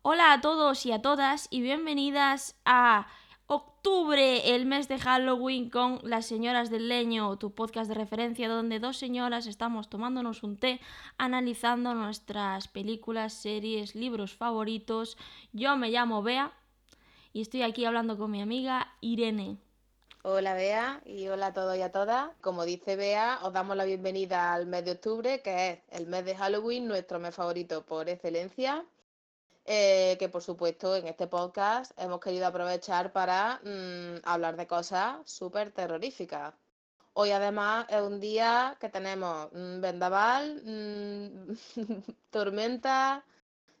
Hola a todos y a todas y bienvenidas a octubre, el mes de Halloween con las señoras del leño, tu podcast de referencia donde dos señoras estamos tomándonos un té, analizando nuestras películas, series, libros favoritos. Yo me llamo Bea y estoy aquí hablando con mi amiga Irene. Hola Bea y hola a todos y a todas. Como dice Bea, os damos la bienvenida al mes de octubre, que es el mes de Halloween, nuestro mes favorito por excelencia. eh, que por supuesto en este podcast hemos querido aprovechar para mm, hablar de cosas súper terroríficas. Hoy además es un día que tenemos mm, vendaval, mm, tormenta,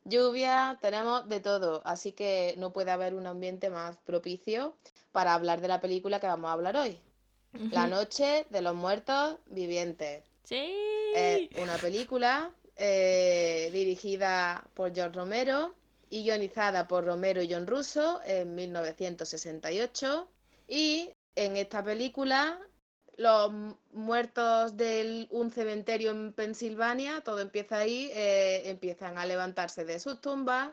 lluvia, tenemos de todo, así que no puede haber un ambiente más propicio para hablar de la película que vamos a hablar hoy. La noche de los muertos vivientes. Sí. Es una película eh, dirigida por George Romero y guionizada por Romero y John Russo en 1968. Y en esta película, los muertos de un cementerio en Pensilvania, todo empieza ahí, eh, empiezan a levantarse de sus tumbas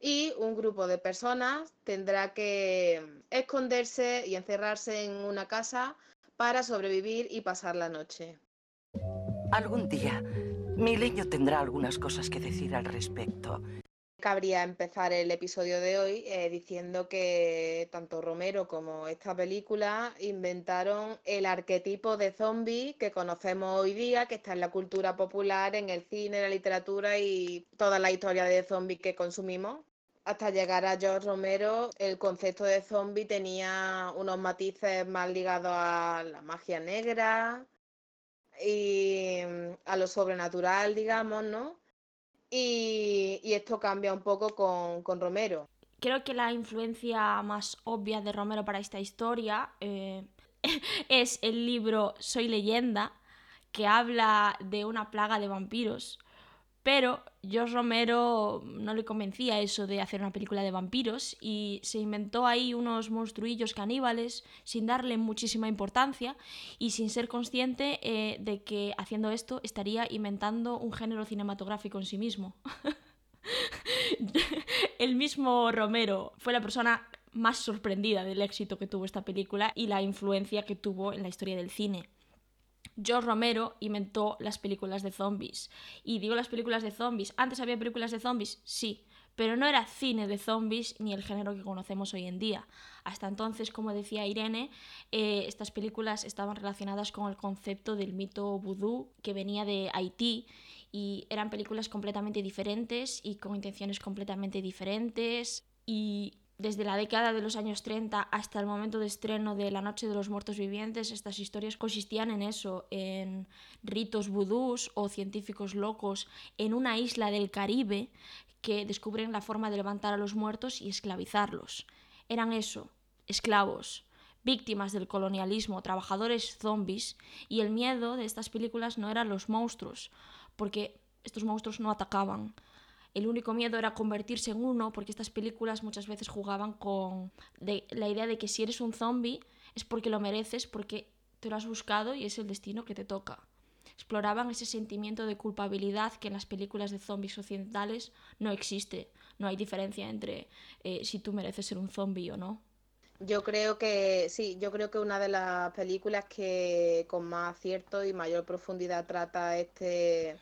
y un grupo de personas tendrá que esconderse y encerrarse en una casa para sobrevivir y pasar la noche. Algún día, mi leño tendrá algunas cosas que decir al respecto. Cabría empezar el episodio de hoy eh, diciendo que tanto Romero como esta película inventaron el arquetipo de zombie que conocemos hoy día, que está en la cultura popular, en el cine, la literatura y toda la historia de zombie que consumimos. Hasta llegar a George Romero, el concepto de zombie tenía unos matices más ligados a la magia negra y mm, a lo sobrenatural, digamos, ¿no? Y, esto cambia un poco con, con Romero. Creo que la influencia más obvia de Romero para esta historia eh, es el libro Soy leyenda, que habla de una plaga de vampiros. Pero George Romero no le convencía eso de hacer una película de vampiros y se inventó ahí unos monstruillos caníbales sin darle muchísima importancia y sin ser consciente eh, de que haciendo esto estaría inventando un género cinematográfico en sí mismo. el mismo Romero fue la persona más sorprendida del éxito que tuvo esta película y la influencia que tuvo en la historia del cine. George Romero inventó las películas de zombies. Y digo las películas de zombies. ¿Antes había películas de zombies? Sí. Pero no era cine de zombies ni el género que conocemos hoy en día. Hasta entonces, como decía Irene, eh, estas películas estaban relacionadas con el concepto del mito vudú que venía de Haití y eran películas completamente diferentes y con intenciones completamente diferentes y desde la década de los años 30 hasta el momento de estreno de La Noche de los Muertos Vivientes, estas historias consistían en eso, en ritos vudús o científicos locos en una isla del Caribe que descubren la forma de levantar a los muertos y esclavizarlos. Eran eso, esclavos, víctimas del colonialismo, trabajadores zombies, y el miedo de estas películas no eran los monstruos, porque estos monstruos no atacaban. El único miedo era convertirse en uno, porque estas películas muchas veces jugaban con la idea de que si eres un zombie es porque lo mereces, porque te lo has buscado y es el destino que te toca. Exploraban ese sentimiento de culpabilidad que en las películas de zombies occidentales no existe. No hay diferencia entre eh, si tú mereces ser un zombie o no. Yo creo que sí, yo creo que una de las películas que con más acierto y mayor profundidad trata este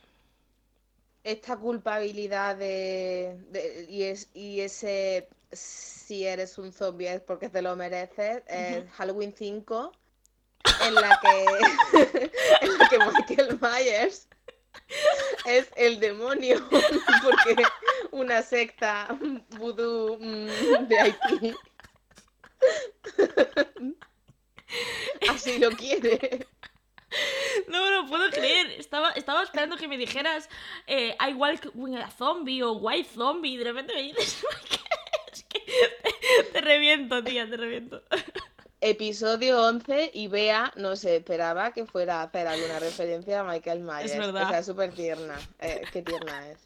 esta culpabilidad de, de- y, es, y ese si eres un zombie es porque te lo mereces, es Halloween 5, en la que, en la que Michael Myers es el demonio, porque una secta vudú mm, de Haití así lo quiere. No me lo puedo creer. Estaba, estaba esperando que me dijeras eh, I walk with a zombie o white zombie y de repente me dices es que te, te reviento, tía, te reviento. Episodio 11 y Bea no se esperaba que fuera a hacer alguna referencia a Michael Myers. verdad. O sea, súper tierna. Eh, qué tierna es.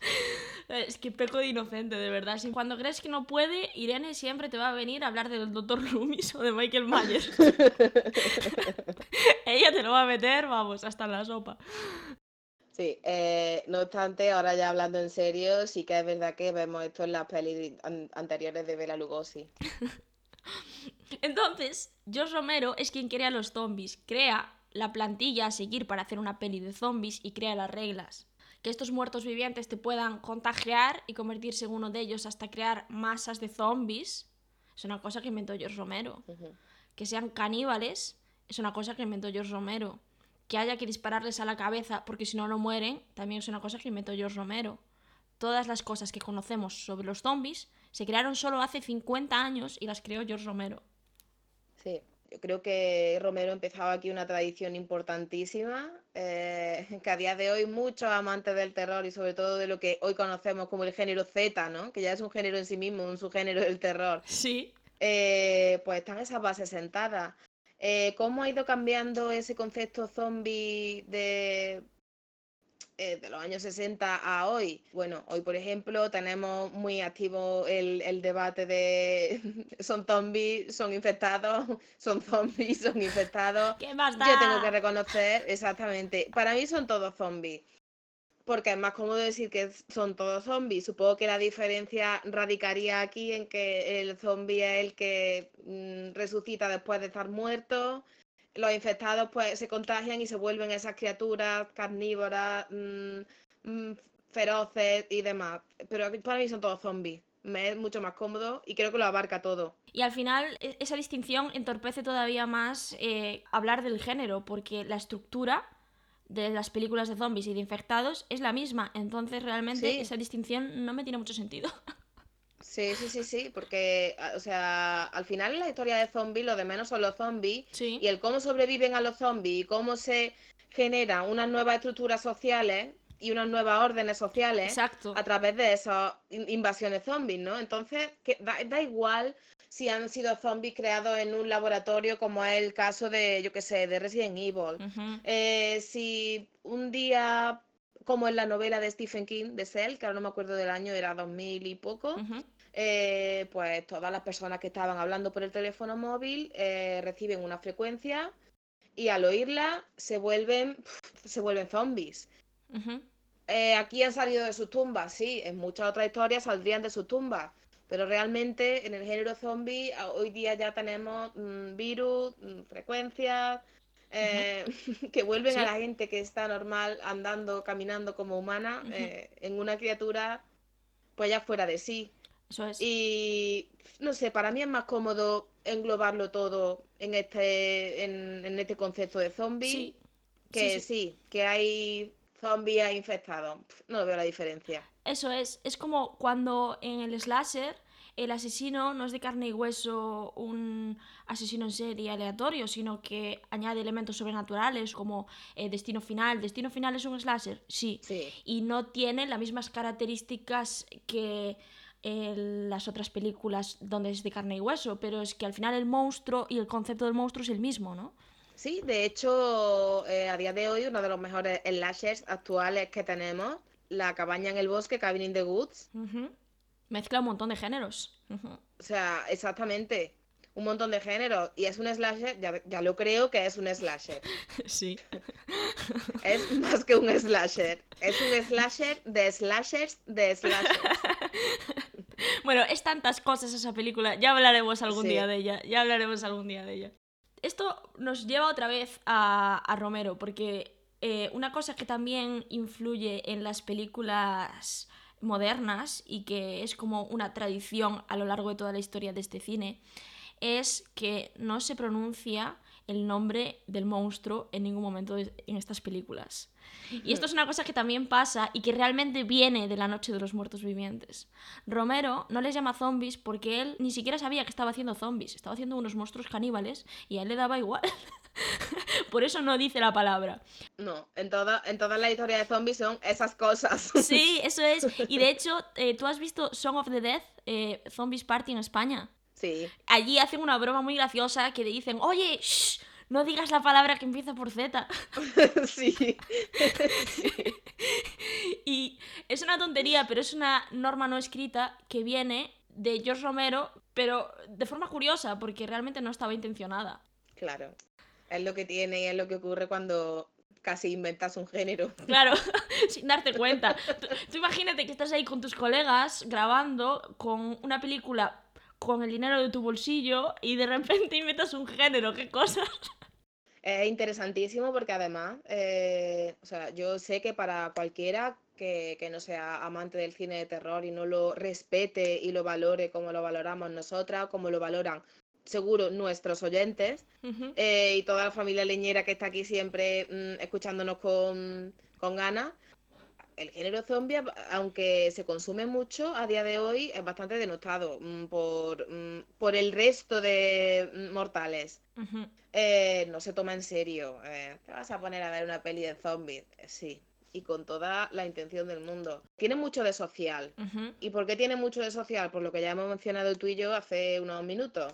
Es que peco de inocente, de verdad. Si cuando crees que no puede, Irene siempre te va a venir a hablar del Dr. Loomis o de Michael Myers. Ella te lo va a meter, vamos, hasta en la sopa. Sí, eh, no obstante, ahora ya hablando en serio, sí que es verdad que vemos esto en las pelis an- anteriores de Bela Lugosi. Entonces, George Romero es quien crea los zombies, crea la plantilla a seguir para hacer una peli de zombies y crea las reglas. Que estos muertos vivientes te puedan contagiar y convertirse en uno de ellos hasta crear masas de zombies es una cosa que inventó George Romero. Que sean caníbales es una cosa que inventó George Romero. Que haya que dispararles a la cabeza porque si no no mueren también es una cosa que inventó George Romero. Todas las cosas que conocemos sobre los zombies se crearon solo hace 50 años y las creó George Romero. Sí, yo creo que Romero empezaba aquí una tradición importantísima, eh, que a día de hoy muchos amantes del terror y sobre todo de lo que hoy conocemos como el género Z, ¿no? Que ya es un género en sí mismo, un subgénero del terror. Sí. eh, pues están esas bases sentadas. Eh, ¿cómo ha ido cambiando ese concepto zombie de, eh, de los años 60 a hoy? Bueno, hoy por ejemplo tenemos muy activo el, el debate de son zombies, son infectados, son zombies, son infectados. ¿Qué más da? Yo tengo que reconocer, exactamente, para mí son todos zombies. Porque es más cómodo decir que son todos zombies. Supongo que la diferencia radicaría aquí en que el zombie es el que mm, resucita después de estar muerto. Los infectados pues se contagian y se vuelven esas criaturas carnívoras, mm, mm, feroces y demás. Pero para mí son todos zombies. Me es mucho más cómodo y creo que lo abarca todo. Y al final e- esa distinción entorpece todavía más eh, hablar del género, porque la estructura de las películas de zombies y de infectados es la misma. Entonces realmente Sí. esa distinción no me tiene mucho sentido. Sí, sí, sí, sí, porque, a- o sea, al final en la historia de zombies lo de menos son los zombies Sí. y el cómo sobreviven a los zombies y cómo se generan unas nuevas estructuras sociales y unas nuevas órdenes sociales Exacto. a través de esas in- invasiones zombies, ¿no? Entonces, que da, da igual si han sido zombies creados en un laboratorio como es el caso de, yo qué sé, de Resident Evil. Eh, si un día, como en la novela de Stephen King, de Cell, que ahora no me acuerdo del año, era 2000 y poco, eh, pues todas las personas que estaban hablando por el teléfono móvil eh, reciben una frecuencia y al oírla se vuelven, se vuelven zombies. Eh, aquí han salido de sus tumbas, sí, en muchas otras historias saldrían de sus tumbas, pero realmente en el género zombie hoy día ya tenemos mm, virus, mm, frecuencias, eh, que vuelven a la gente que está normal andando, caminando como humana, eh, en una criatura pues ya fuera de sí. Eso es. Y no sé, para mí es más cómodo englobarlo todo en este, en, en este concepto de zombie, Sí. que sí, sí, que hay zombies infectados. No veo la diferencia. Eso es. Es como cuando en el slasher el asesino no es de carne y hueso un asesino en serie aleatorio, sino que añade elementos sobrenaturales como eh, destino final. ¿Destino final es un slasher? Sí. Sí, Y no tiene las mismas características que eh, las otras películas donde es de carne y hueso, pero es que al final el monstruo y el concepto del monstruo es el mismo, ¿no? sí, de hecho, eh, a día de hoy uno de los mejores slashers actuales que tenemos, La cabaña en el bosque, Cabin in the Woods. Mezcla un montón de géneros. O sea, exactamente, un montón de géneros. Y es un slasher, ya, ya lo creo que es un slasher. Sí. Es más que un slasher. Es un slasher de slashers de slashers. Bueno, es tantas cosas esa película. Ya hablaremos algún Sí. día de ella. Ya hablaremos algún día de ella. Esto nos lleva otra vez a, a Romero, porque eh, una cosa que también influye en las películas modernas y que es como una tradición a lo largo de toda la historia de este cine es que no se pronuncia el nombre del monstruo en ningún momento de- en estas películas. Y esto es una cosa que también pasa y que realmente viene de la Noche de los Muertos Vivientes. Romero no les llama zombies porque él ni siquiera sabía que estaba haciendo zombies, estaba haciendo unos monstruos caníbales y a él le daba igual. Por eso no dice la palabra. No, en, toda, en todas las historias de zombies son esas cosas. Sí, eso es. Y de hecho, eh, ¿tú has visto Song of the Death, eh, Zombies Party en España? Sí, Allí hacen una broma muy graciosa que le dicen, oye, shh, no digas la palabra que empieza por Z. sí. Y es una tontería, pero es una norma no escrita que viene de George Romero, pero de forma curiosa, porque realmente no estaba intencionada. Claro. Es lo que tiene y es lo que ocurre cuando casi inventas un género. Claro, sin darte cuenta. Tú, tú imagínate que estás ahí con tus colegas grabando con una película con el dinero de tu bolsillo y de repente inventas un género, qué cosas. Es interesantísimo porque además, eh, o sea, yo sé que para cualquiera que, que no sea amante del cine de terror y no lo respete y lo valore como lo valoramos nosotras, como lo valoran seguro nuestros oyentes eh, y toda la familia leñera que está aquí siempre mm, escuchándonos con, con ganas. El género zombie, aunque se consume mucho a día de hoy, es bastante denostado mm, por, mm, por el resto de mm, mortales. Eh, no se toma en serio. eh, ¿te vas a poner a ver una peli de zombies? Eh, sí, y con toda la intención del mundo. Tiene mucho de social. ¿Y por qué tiene mucho de social? Por lo que ya hemos mencionado tú y yo hace unos minutos.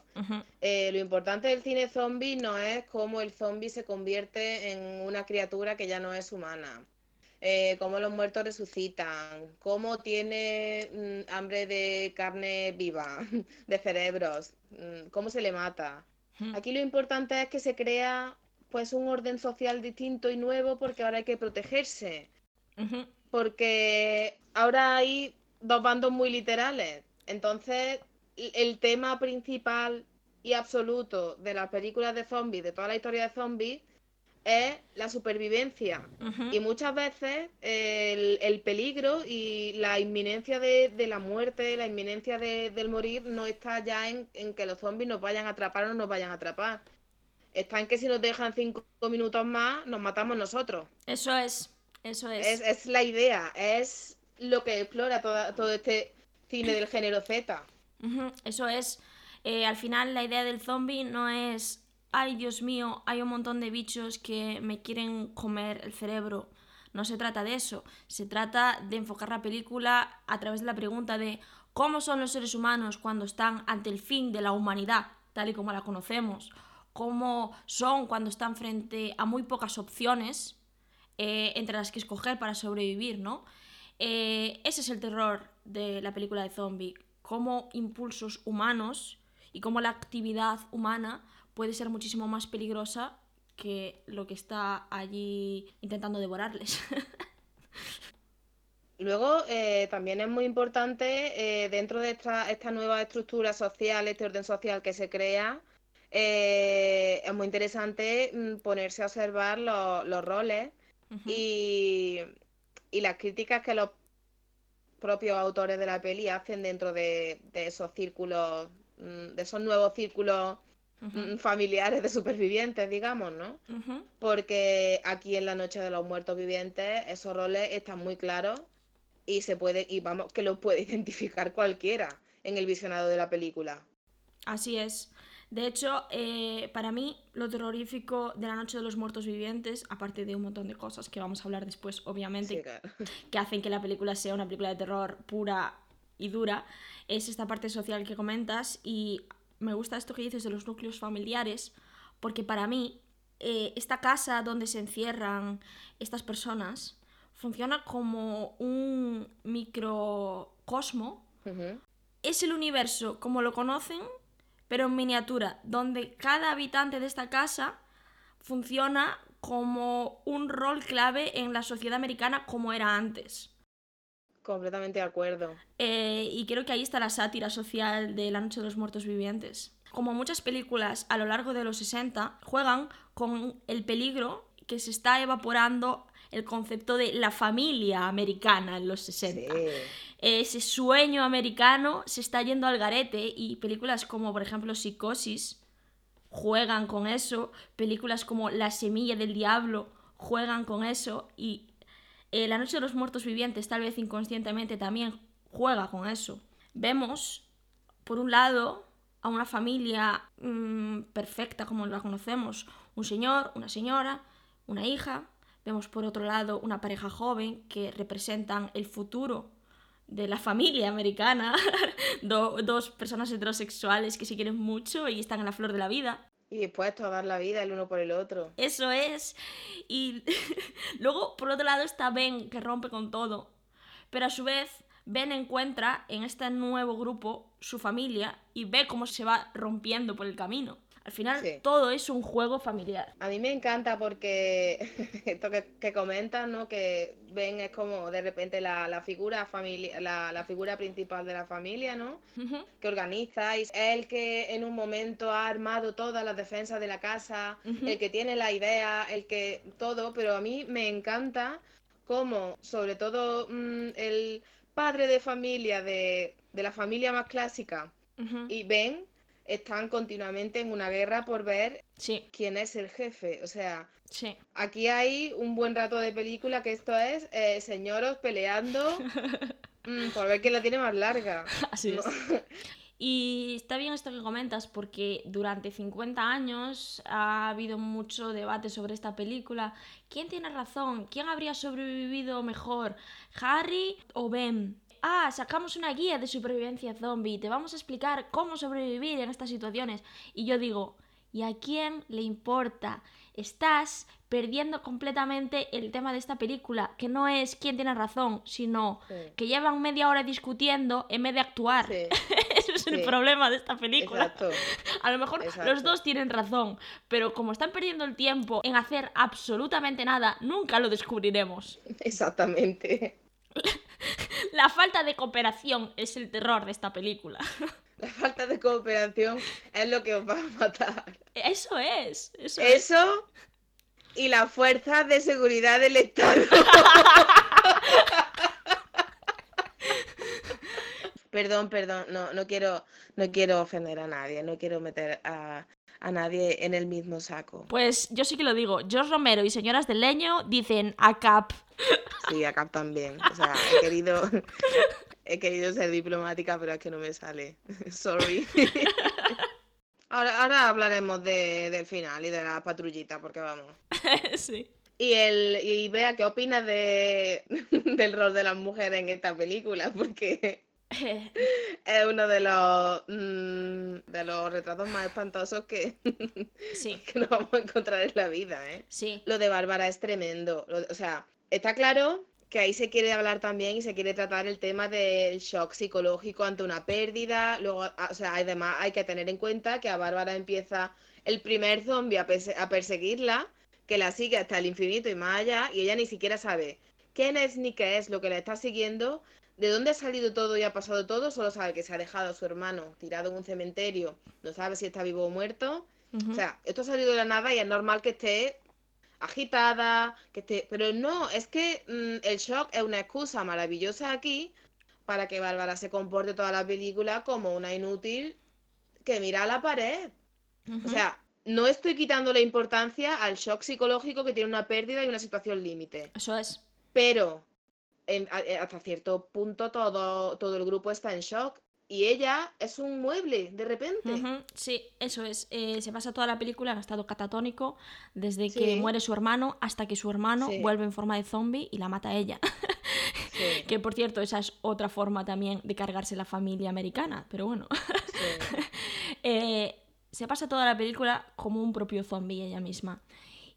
Eh, lo importante del cine zombie no es cómo el zombie se convierte en una criatura que ya no es humana. Eh, cómo los muertos resucitan, cómo tiene mm, hambre de carne viva, de cerebros, mm, cómo se le mata. ujú. Aquí lo importante es que se crea pues un orden social distinto y nuevo porque ahora hay que protegerse, porque ahora hay dos bandos muy literales. Entonces, el tema principal y absoluto de las películas de zombies, de toda la historia de zombies, es la supervivencia. Y muchas veces el, el peligro y la inminencia de, de la muerte, la inminencia de- del morir, no está ya en, en que los zombies nos vayan a atrapar o no nos vayan a atrapar. Está en que si nos dejan cinco minutos más, nos matamos nosotros. Eso es, eso es. Es, es la idea, es lo que explora toda- todo este cine del género Z. Eso es. Eh, al final la idea del zombie no es, ay Dios mío, hay un montón de bichos que me quieren comer el cerebro. No se trata de eso. Se trata de enfocar la película a través de la pregunta de cómo son los seres humanos cuando están ante el fin de la humanidad, tal y como la conocemos. Cómo son cuando están frente a muy pocas opciones eh, entre las que escoger para sobrevivir, ¿no? Eh, ese es el terror de la película de zombie, cómo impulsos humanos y cómo la actividad humana puede ser muchísimo más peligrosa que lo que está allí intentando devorarles. Luego, eh, también es muy importante, eh, dentro de esta, esta nueva estructura social, este orden social que se crea, eh, es muy interesante mm, ponerse a observar lo- los roles y, y las críticas que los propios autores de la peli hacen dentro de, de esos círculos, mm, de esos nuevos círculos mm, familiares de supervivientes, digamos, ¿no? Porque aquí en la Noche de los Muertos Vivientes esos roles están muy claros y se puede, y vamos, que los puede identificar cualquiera en el visionado de la película. Así es. De hecho, eh, para mí, lo terrorífico de la Noche de los Muertos Vivientes, aparte de un montón de cosas que vamos a hablar después, obviamente, Sí, claro. que hacen que la película sea una película de terror pura y dura, es esta parte social que comentas y me gusta esto que dices de los núcleos familiares, porque para mí eh, esta casa donde se encierran estas personas funciona como un microcosmo es el universo como lo conocen, pero en miniatura, donde cada habitante de esta casa funciona como un rol clave en la sociedad americana como era antes. Completamente de acuerdo. Eh, y creo que ahí está la sátira social de La Noche de los Muertos Vivientes. Como muchas películas a lo largo de los 60, juegan con el peligro que se está evaporando el concepto de la familia americana en los 60 Sí. ese sueño americano se está yendo al garete y películas como por ejemplo Psicosis juegan con eso, películas como La semilla del diablo juegan con eso y eh, La noche de los muertos vivientes tal vez inconscientemente también juega con eso. Vemos por un lado a una familia mm, perfecta como la conocemos, un señor, una señora, una hija. Vemos por otro lado una pareja joven que representan el futuro de la familia americana, Do- dos personas heterosexuales que se quieren mucho y están en la flor de la vida. Y dispuestos a dar la vida el uno por el otro. Eso es. Y luego, por otro lado, está Ben, que rompe con todo. Pero a su vez, Ben encuentra en este nuevo grupo su familia y ve cómo se va rompiendo por el camino. Al final, Sí. todo es un juego familiar. A mí me encanta porque esto que, que comentas, ¿no? Que Ben es como de repente la, la figura familia, la, la figura principal de la familia, ¿no? Ujú, Que organiza y es el que en un momento ha armado todas las defensas de la casa, el que tiene la idea, el que todo, pero a mí me encanta cómo, sobre todo mm, el padre de familia de, de la familia más clásica y Ben están continuamente en una guerra por ver Sí, quién es el jefe. O sea, sí. aquí hay un buen rato de película que esto es eh, señoros peleando mm, por ver quién la tiene más larga. Así No. es. Y está bien esto que comentas porque durante 50 años ha habido mucho debate sobre esta película. ¿Quién tiene razón? ¿Quién habría sobrevivido mejor? ¿Harry o Ben? Ah, sacamos una guía de supervivencia zombie. Te vamos a explicar cómo sobrevivir en estas situaciones. Y yo digo, ¿y a quién le importa? Estás perdiendo completamente el tema de esta película, que no es quién tiene razón, sino Sí. que llevan media hora discutiendo en vez de actuar. Sí, Ese es el problema de esta película. exacto. A lo mejor los dos tienen razón, pero como están perdiendo el tiempo en hacer absolutamente nada, nunca lo descubriremos. Exactamente. La falta de cooperación es el terror de esta película. La falta de cooperación es lo que os va a matar. Eso es. Eso es. Eso y las fuerzas de seguridad del Estado. Perdón, perdón, no, no quiero, no quiero ofender a nadie, no quiero meter a, a nadie en el mismo saco. Pues yo sí que lo digo. George Romero y Señoras del Leño dicen ACAP. Sí, acá también. O sea, he querido, he querido ser diplomática, pero es que no me sale. Sorry. Ahora, ahora hablaremos de, del final y de la patrullita, porque vamos. sí. Y el y vea qué opinas de del rol de las mujeres en esta película, porque es uno de los mm, de los retratos más espantosos que, sí, que nos vamos a encontrar en la vida, ¿eh? sí. Lo de Bárbara es tremendo. Lo- o sea, está claro que ahí se quiere hablar también y se quiere tratar el tema del shock psicológico ante una pérdida. Luego, o sea, además hay que tener en cuenta que a Bárbara empieza el primer zombie a, perse- a perseguirla, que la sigue hasta el infinito y más allá, y ella ni siquiera sabe quién es ni qué es lo que la está siguiendo, de dónde ha salido todo y ha pasado todo, solo sabe que se ha dejado a su hermano tirado en un cementerio, no sabe si está vivo o muerto. O sea, esto ha salido de la nada y es normal que esté agitada, que esté... Pero no, es que mm, el shock es una excusa maravillosa aquí para que Bárbara se comporte toda la película como una inútil que mira a la pared. O sea, no estoy quitando la importancia al shock psicológico que tiene una pérdida y una situación límite. Eso es. Pero en- eh, hasta cierto punto todo, todo el grupo está en shock. Y ella es un mueble, de repente. Sí, eso es. Eh, se pasa toda la película en estado catatónico, desde que muere su hermano hasta que su hermano Sí. vuelve en forma de zombie y la mata a ella. Sí, que por cierto, esa es otra forma también de cargarse la familia americana, pero bueno. Eh, se pasa toda la película como un propio zombie ella misma.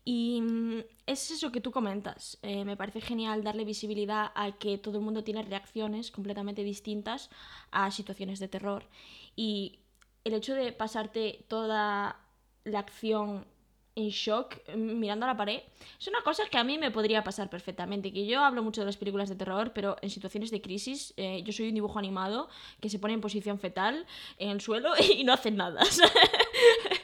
Y mm, es eso que tú comentas. Eh, me parece genial darle visibilidad a que todo el mundo tiene reacciones completamente distintas a situaciones de terror. Y el hecho de pasarte toda la acción en shock mm, mirando a la pared es una cosa que a mí me podría pasar perfectamente. Que yo hablo mucho de las películas de terror, pero en situaciones de crisis eh, yo soy un dibujo animado que se pone en posición fetal en el suelo y no hacen nada.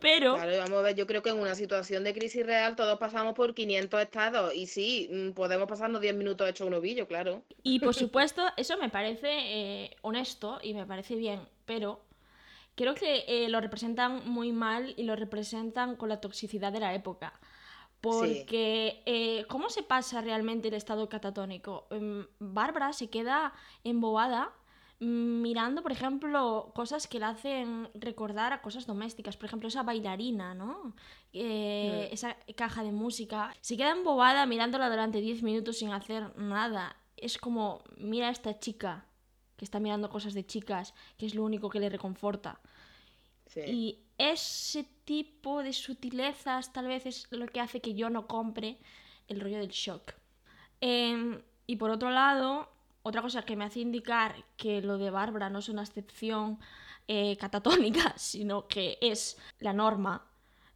pero... Claro, vamos a ver, yo creo que en una situación de crisis real todos pasamos por 500 estados y sí, mm, podemos pasarnos 10 minutos hechos un ovillo, claro. Y por supuesto, eso me parece eh, honesto y me parece bien, pero creo que eh, lo representan muy mal y lo representan con la toxicidad de la época. Porque, eh, ¿cómo se pasa realmente el estado catatónico? Em, Bárbara se queda embobada mirando, por ejemplo, cosas que la hacen recordar a cosas domésticas. Por ejemplo, esa bailarina, ¿no? Eh, Mm. Esa caja de música. Se queda embobada mirándola durante 10 minutos sin hacer nada. Es como, mira a esta chica que está mirando cosas de chicas, que es lo único que le reconforta. Sí. Y ese tipo de sutilezas tal vez es lo que hace que yo no compre el rollo del shock. Em, y por otro lado, otra cosa que me hace indicar que lo de Bárbara no es una excepción eh, catatónica, sino que es la norma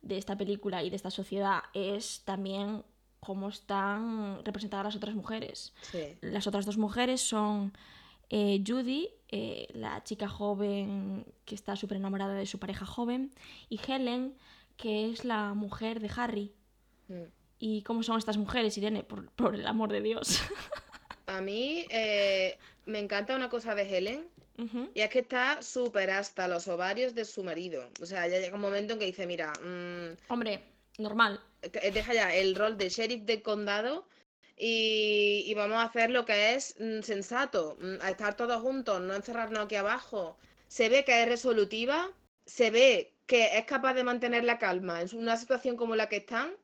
de esta película y de esta sociedad, es también cómo están representadas las otras mujeres. Sí. Las otras dos mujeres son eh, Judy, eh, la chica joven que está súper enamorada de su pareja joven, y Helen, que es la mujer de Harry. Mm. ¿Y cómo son estas mujeres, Irene? Por, por el amor de Dios. A mí eh, me encanta una cosa de Helen, y es que está súper hasta los ovarios de su marido. O sea, ya llega un momento en que dice, mira, mm, Hombre, normal. que- deja ya el rol de sheriff de condado y, y vamos a hacer lo que es mm, sensato, mm, a estar todos juntos, no encerrarnos aquí abajo. Se ve que es resolutiva, se ve que es capaz de mantener la calma en una situación como la que están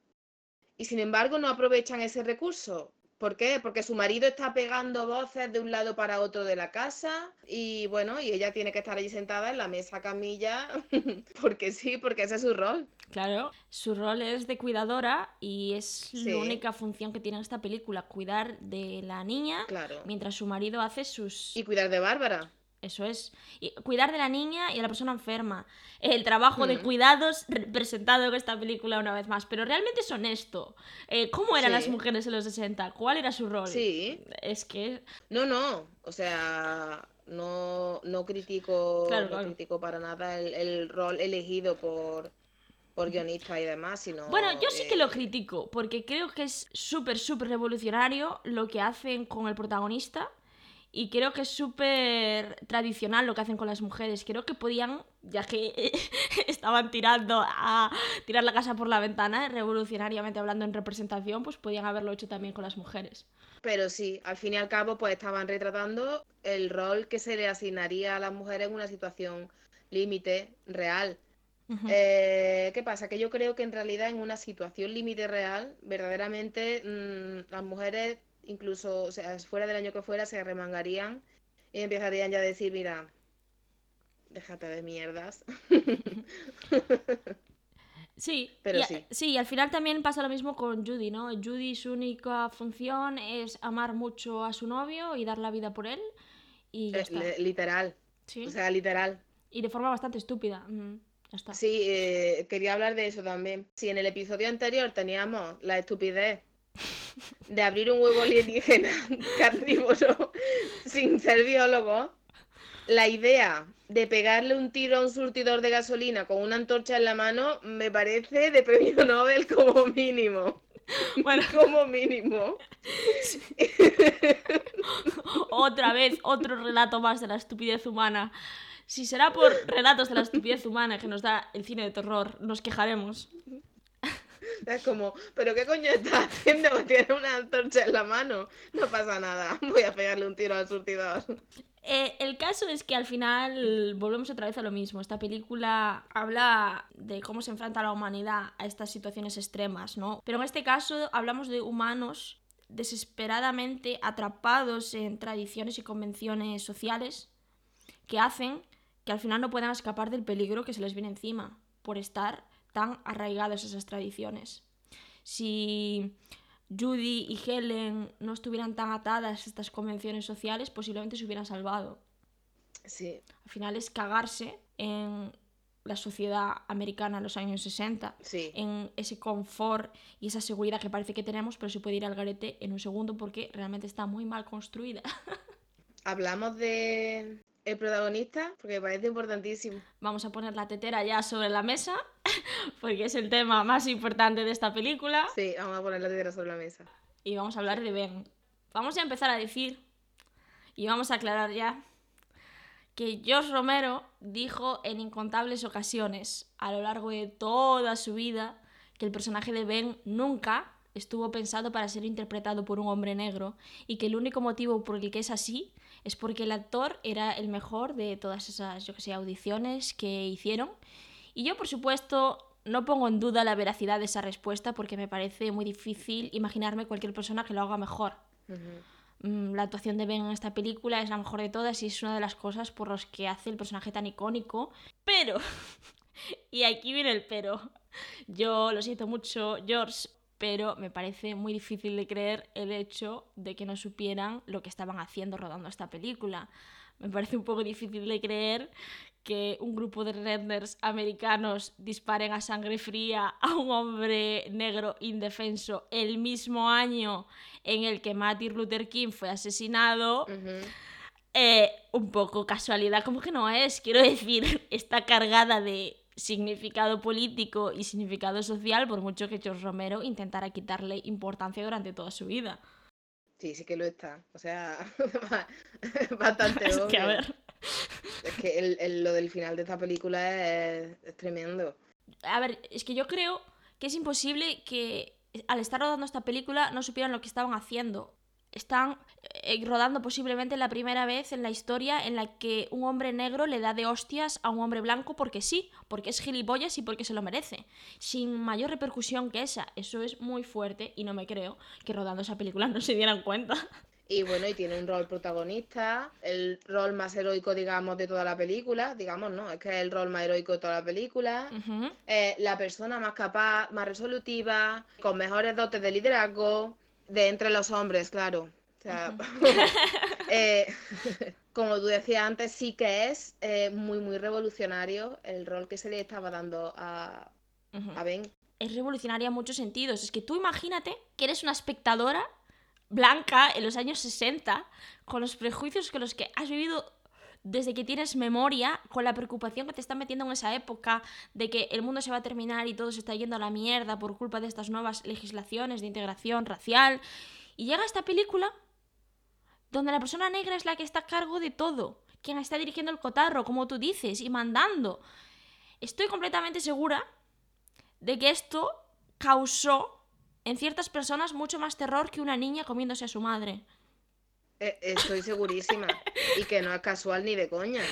y sin embargo no aprovechan ese recurso. ¿Por qué? Porque su marido está pegando voces de un lado para otro de la casa y bueno, y ella tiene que estar allí sentada en la mesa camilla porque sí, porque ese es su rol. Claro, su rol es de cuidadora y es Sí. la única función que tiene en esta película, cuidar de la niña Claro. mientras su marido hace sus... Y cuidar de Bárbara. Eso es. Y cuidar de la niña y de la persona enferma. El trabajo de Mm. cuidados representado en esta película una vez más. Pero realmente es honesto. Eh, ¿Cómo eran las Sí. mujeres en los 60? ¿Cuál era su rol? Sí. Es que... No, no, o sea, no, no critico, Claro, no claro. critico para nada el, el rol elegido por, por guionistas y demás, sino... Bueno, yo sí que lo eh, critico, porque creo que es súper, súper revolucionario lo que hacen con el protagonista. Y creo que es súper tradicional lo que hacen con las mujeres. Creo que podían, ya que estaban tirando a tirar la casa por la ventana, revolucionariamente hablando en representación, pues podían haberlo hecho también con las mujeres. Pero sí, al fin y al cabo, pues estaban retratando el rol que se le asignaría a las mujeres en una situación límite real. Eh, ¿qué pasa? Que yo creo que en realidad en una situación límite real, verdaderamente mm, las mujeres, incluso, o sea, fuera del año que fuera, se remangarían y empezarían ya a decir, mira, déjate de mierdas. Sí, Pero y sí. sí, y al final también pasa lo mismo con Judy, ¿no? Judy su única función es amar mucho a su novio y dar la vida por él. Y ya Eh, está. literal, Sí. o sea, literal. Y de forma bastante estúpida. Ujú, Ya está. Sí, eh, quería hablar de eso también. Si en el episodio anterior teníamos la estupidez de abrir un huevo alienígena carnívoro sin ser biólogo, la idea de pegarle un tiro a un surtidor de gasolina con una antorcha en la mano me parece de premio Nobel como mínimo. Bueno, Como mínimo. otra vez, otro relato más de la estupidez humana. Si será por relatos de la estupidez humana que nos da el cine de terror, nos quejaremos. Es como, ¿pero qué coño estás haciendo? Tiene una antorcha en la mano. No pasa nada. Voy a pegarle un tiro al surtidor. Eh, el caso es que al final volvemos otra vez a lo mismo. Esta película habla de cómo se enfrenta la humanidad a estas situaciones extremas, ¿no? Pero en este caso hablamos de humanos desesperadamente atrapados en tradiciones y convenciones sociales que hacen que al final no puedan escapar del peligro que se les viene encima por estar tan arraigados a esas tradiciones. Si Judy y Helen no estuvieran tan atadas a estas convenciones sociales, posiblemente se hubieran salvado. Sí, Al final es cagarse en la sociedad americana en los años 60, sí. en ese confort y esa seguridad que parece que tenemos, pero se puede ir al garete en un segundo porque realmente está muy mal construida. Hablamos de el protagonista porque me parece importantísimo. Vamos a poner la tetera ya sobre la mesa porque es el tema más importante de esta película Sí, vamos a poner la tierra sobre la mesa. y vamos a hablar de Ben. Vamos a empezar a decir y vamos a aclarar ya que Josh Romero dijo en incontables ocasiones a lo largo de toda su vida que el personaje de Ben nunca estuvo pensado para ser interpretado por un hombre negro y que el único motivo por el que es así es porque el actor era el mejor de todas esas, yo que sé, audiciones que hicieron. Y yo, por supuesto, no pongo en duda la veracidad de esa respuesta porque me parece muy difícil imaginarme cualquier persona que lo haga mejor. Mm, La actuación de Ben en esta película es la mejor de todas y es una de las cosas por las que hace el personaje tan icónico. Pero Y aquí viene el pero. Yo lo siento mucho, George, pero me parece muy difícil de creer el hecho de que no supieran lo que estaban haciendo rodando esta película. Me parece un poco difícil de creer que un grupo de renders americanos disparen a sangre fría a un hombre negro indefenso el mismo año en el que Martin Luther King fue asesinado. Eh, un poco casualidad, como que no es, quiero decir, está cargada de significado político y significado social, por mucho que George Romero intentara quitarle importancia durante toda su vida. Sí, sí que lo está. O sea, bastante Es que, a ver, Es que lo del final de esta película es, es tremendo. a ver, es que yo creo que es imposible que al estar rodando esta película no supieran lo que estaban haciendo. Están eh, rodando posiblemente la primera vez en la historia en la que un hombre negro le da de hostias a un hombre blanco porque sí, porque es gilipollas y porque se lo merece. Sin mayor repercusión que esa. Eso es muy fuerte y no me creo que rodando esa película no se dieran cuenta. Y bueno, y tiene un rol protagonista, el rol más heroico, digamos, de toda la película. Digamos, ¿no? Es que es el rol más heroico de toda la película. Eh, la persona más capaz, más resolutiva, con mejores dotes de liderazgo, de entre los hombres, claro. O sea, eh, como tú decías antes, sí que es eh, muy, muy revolucionario el rol que se le estaba dando a, a Ben. es revolucionaria en muchos sentidos. Es que tú imagínate que eres una espectadora blanca en los años 60, con los prejuicios con los que has vivido desde que tienes memoria, con la preocupación que te están metiendo en esa época de que el mundo se va a terminar y todo se está yendo a la mierda por culpa de estas nuevas legislaciones de integración racial. Y llega esta película donde la persona negra es la que está a cargo de todo, quien está dirigiendo el cotarro, como tú dices, y mandando. Estoy completamente segura de que esto causó en ciertas personas mucho más terror que una niña comiéndose a su madre. Eh, estoy segurísima. Y que no es casual ni de coña.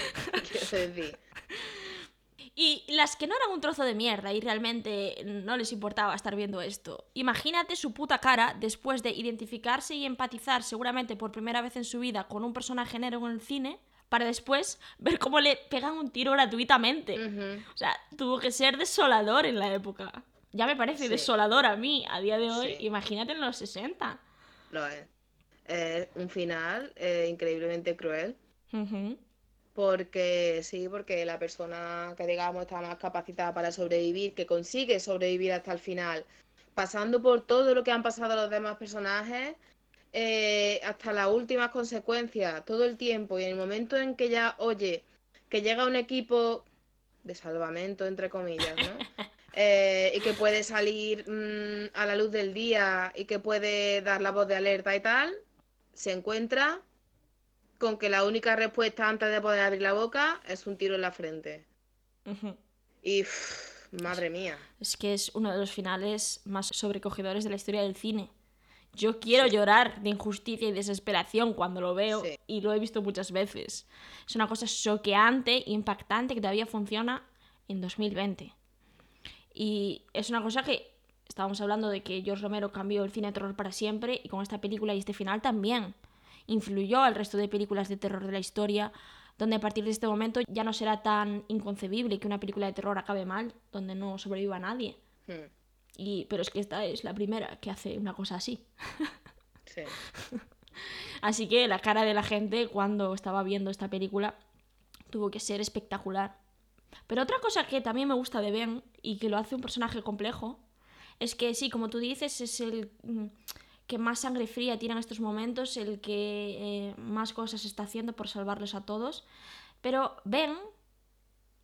Quiero decir. Y las que no eran un trozo de mierda y realmente no les importaba estar viendo esto. Imagínate su puta cara después de identificarse y empatizar seguramente por primera vez en su vida con un personaje negro en el cine, para después ver cómo le pegan un tiro gratuitamente. O sea, tuvo que ser desolador en la época. Ya me parece Sí. desolador a mí a día de hoy. Sí. Imagínate en los 60. Lo es. Es un final eh, increíblemente cruel. Porque sí, porque la persona que digamos está más capacitada para sobrevivir, que consigue sobrevivir hasta el final, pasando por todo lo que han pasado los demás personajes, eh, hasta las últimas consecuencias, todo el tiempo, y en el momento en que ya oye que llega un equipo de salvamento, entre comillas, ¿no? Eh, y que puede salir mm, a la luz del día y que puede dar la voz de alerta y tal, se encuentra con que la única respuesta antes de poder abrir la boca es un tiro en la frente. Y madre mía. Es que es uno de los finales más sobrecogedores de la historia del cine. Yo quiero llorar de injusticia y desesperación cuando lo veo Sí. y lo he visto muchas veces. Es una cosa choqueante, impactante que todavía funciona en 2020. Y es una cosa que estábamos hablando de que George Romero cambió el cine de terror para siempre y con esta película y este final también influyó al resto de películas de terror de la historia, donde a partir de este momento ya no será tan inconcebible que una película de terror acabe mal, donde no sobreviva nadie. Hmm, Y, pero es que esta es la primera que hace una cosa así. sí. Así que la cara de la gente cuando estaba viendo esta película tuvo que ser espectacular. Pero otra cosa que también me gusta de Ben y que lo hace un personaje complejo es que sí, como tú dices, es el mm, que más sangre fría tiene en estos momentos, el que eh, más cosas está haciendo por salvarlos a todos. Pero Ben,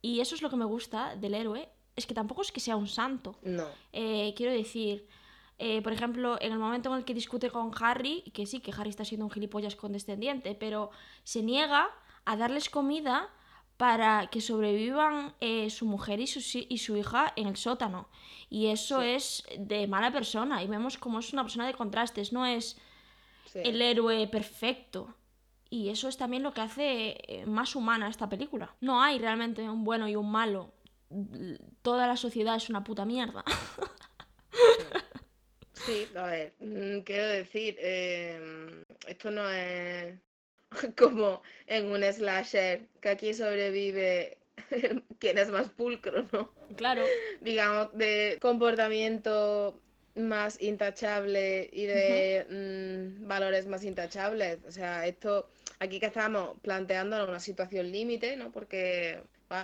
y eso es lo que me gusta del héroe, es que tampoco es que sea un santo. No. Eh, quiero decir, eh, por ejemplo, en el momento en el que discute con Harry, que sí, que Harry está siendo un gilipollas condescendiente, pero se niega a darles comida para que sobrevivan eh, su mujer y su, si- y su hija en el sótano. Y eso Sí. es de mala persona. Y vemos como es una persona de contrastes, no es Sí. el héroe perfecto. Y eso es también lo que hace eh, más humana esta película. No hay realmente un bueno y un malo. Toda la sociedad es una puta mierda. Sí, a ver, mm, quiero decir, em, esto no es como en un slasher, que aquí sobrevive quién es más pulcro, ¿no? Claro, digamos, de comportamiento más intachable y de mm, valores más intachables. O sea, esto, aquí que estamos planteando una situación límite, ¿no? Porque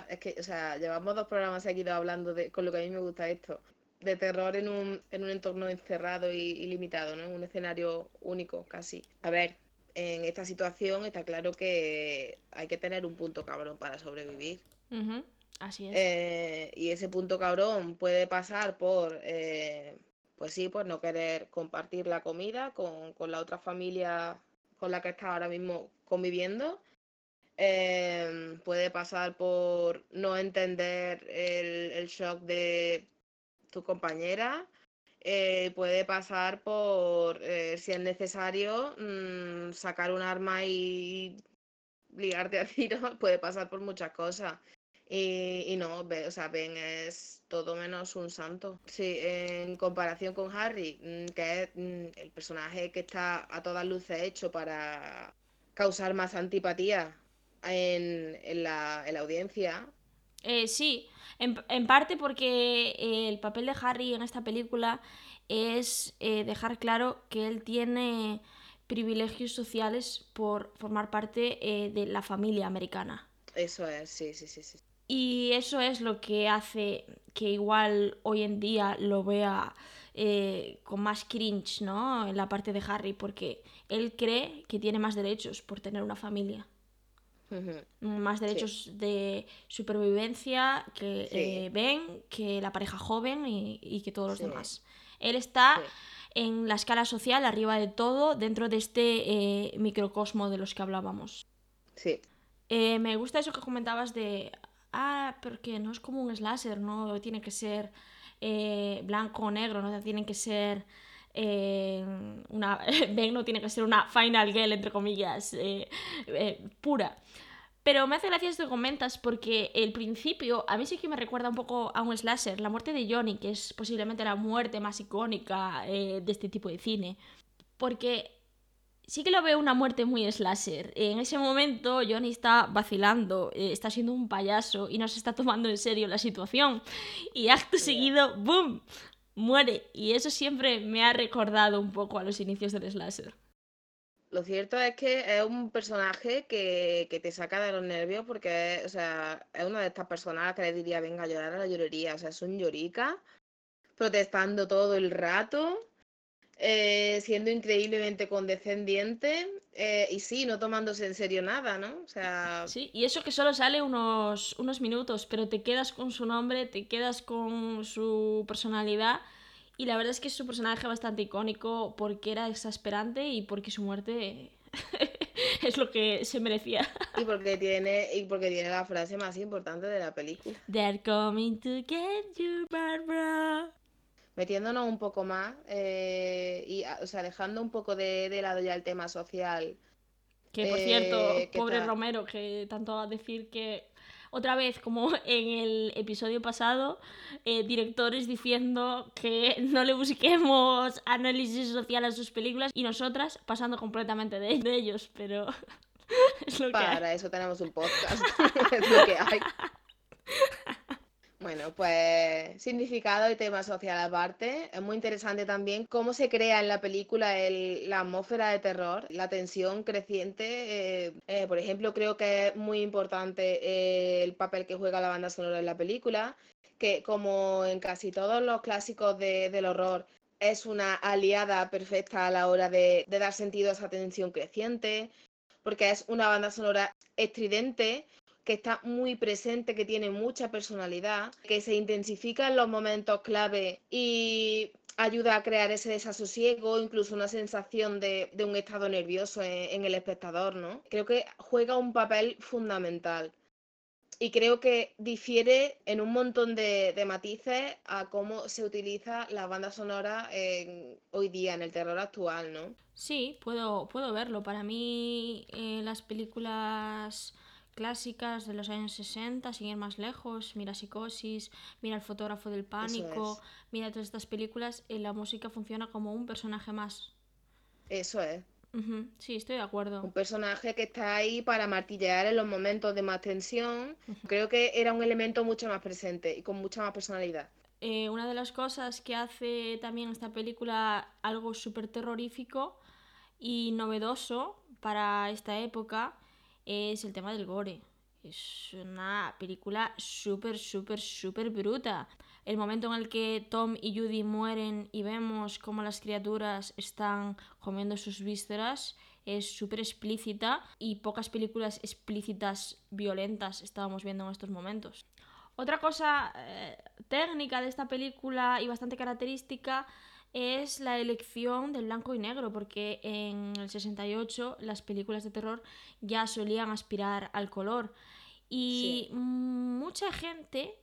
es que, o sea, llevamos dos programas seguidos hablando de, con lo que a mí me gusta esto, de terror en un, en un entorno encerrado y, y limitado, ¿no? En un escenario único, casi. A ver, en esta situación está claro que hay que tener un punto cabrón para sobrevivir. ujú, así es. Eh, y ese punto cabrón puede pasar por, eh, pues sí, por no querer compartir la comida con, con la otra familia con la que estás ahora mismo conviviendo. Em, puede pasar por no entender el, el shock de tu compañera. Eh, puede pasar por, eh, si es necesario, mm, sacar un arma y ligarte a tiros. Puede pasar por muchas cosas. Y, y no, o sea, Ben es todo menos un santo. Sí, en comparación con Harry, mm, que es mm, el personaje que está a todas luces hecho para causar más antipatía en, en la audiencia. Eh, sí, en, en parte porque eh, el papel de Harry en esta película es eh, dejar claro que él tiene privilegios sociales por formar parte eh, de la familia americana. Eso es, sí, sí, sí, sí. Y eso es lo que hace que igual hoy en día lo vea con más cringe, ¿no? En la parte de Harry, porque él cree que tiene más derechos por tener una familia. Más derechos de supervivencia que Sí. eh, Ben, que la pareja joven y, y que todos los Sí. demás. Él está en la escala social, arriba de todo, dentro de este eh, microcosmo de los que hablábamos. Sí, Eh, me gusta eso que comentabas de, ah, porque no es como un slasher, no tiene que ser eh, blanco o negro, no tienen que ser eh, una, Ben no tiene que ser una final girl, entre comillas, eh, eh, pura. Pero me hace gracia esto que comentas porque el principio a mí sí que me recuerda un poco a un slasher, la muerte de Johnny, que es posiblemente la muerte más icónica eh, de este tipo de cine. Porque sí que lo veo una muerte muy slasher. En ese momento Johnny está vacilando, está siendo un payaso y no se está tomando en serio la situación. Y acto seguido, ¡boom! Muere. Y eso siempre me ha recordado un poco a los inicios del slasher. Lo cierto es que es un personaje que, que te saca de los nervios porque, o sea, es una de estas personas que le diría, venga a llorar a la llorería. O sea, es un llorica, protestando todo el rato, eh, siendo increíblemente condescendiente eh, y sí, no tomándose en serio nada, ¿no? O sea, Sí, y eso que solo sale unos, unos minutos, pero te quedas con su nombre, te quedas con su personalidad. Y la verdad es que es un personaje bastante icónico porque era exasperante y porque su muerte es lo que se merecía. y porque tiene, y porque tiene la frase más importante de la película. They're coming to get you, Barbara. Metiéndonos un poco más eh, y, a- o sea, dejando un poco de, de lado ya el tema social. Que por Eh, cierto, ¿qué pobre tal? Romero, que tanto va a decir que otra vez, como en el episodio pasado, eh, directores diciendo que no le busquemos análisis social a sus películas y nosotras pasando completamente de, de ellos, pero es lo que hay. Para eso tenemos un podcast. es lo que hay. Bueno, pues significado y tema social aparte. Es muy interesante también cómo se crea en la película el- la atmósfera de terror, la tensión creciente. eh, eh, por ejemplo, creo que es muy importante eh, el papel que juega la banda sonora en la película, que como en casi todos los clásicos de- del horror, es una aliada perfecta a la hora de, de dar sentido a esa tensión creciente porque es una banda sonora estridente, que está muy presente, que tiene mucha personalidad, que se intensifica en los momentos clave y ayuda a crear ese desasosiego, incluso una sensación de, de un estado nervioso en, el espectador, ¿no? Creo que juega un papel fundamental. Y creo que difiere en un montón de, de matices a cómo se utiliza la banda sonora hoy día en el terror actual, ¿no? Sí, puedo, puedo verlo. Para mí, eh, las películas clásicas de los años 60, sin ir más lejos, mira Psicosis, mira El fotógrafo del pánico, es. mira todas estas películas, eh, la música funciona como un personaje más. Eso es. Sí, estoy de acuerdo. Un personaje que está ahí para martillear en los momentos de más tensión. Creo que era un elemento mucho más presente y con mucha más personalidad. Eh, una de las cosas que hace también esta película algo súper terrorífico y novedoso para esta época es el tema del gore. Es una película súper, súper, súper bruta. El momento en el que Tom y Judy mueren y vemos cómo las criaturas están comiendo sus vísceras es súper explícita y pocas películas explícitas violentas estábamos viendo en estos momentos. Otra cosa eh, técnica de esta película y bastante característica es la elección del blanco y negro, porque en el 68 las películas de terror ya solían aspirar al color. Y Sí. mucha gente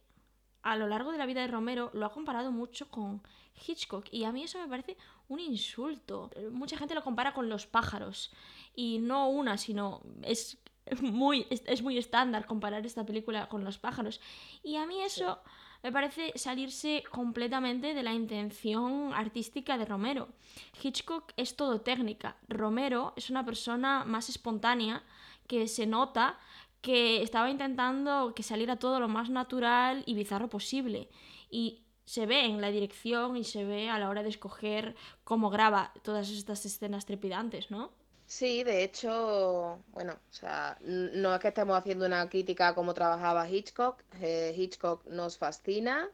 a lo largo de la vida de Romero lo ha comparado mucho con Hitchcock y a mí eso me parece un insulto. Mucha gente lo compara con los pájaros y no una, sino es muy, es, es muy estándar comparar esta película con los pájaros. Y a mí eso me parece salirse completamente de la intención artística de Romero. Hitchcock es todo técnica. Romero es una persona más espontánea que se nota que estaba intentando que saliera todo lo más natural y bizarro posible. Y se ve en la dirección y se ve a la hora de escoger cómo graba todas estas escenas trepidantes, ¿no? Sí, de hecho, bueno, o sea, no es que estemos haciendo una crítica a cómo trabajaba Hitchcock. eh, Hitchcock nos fascina.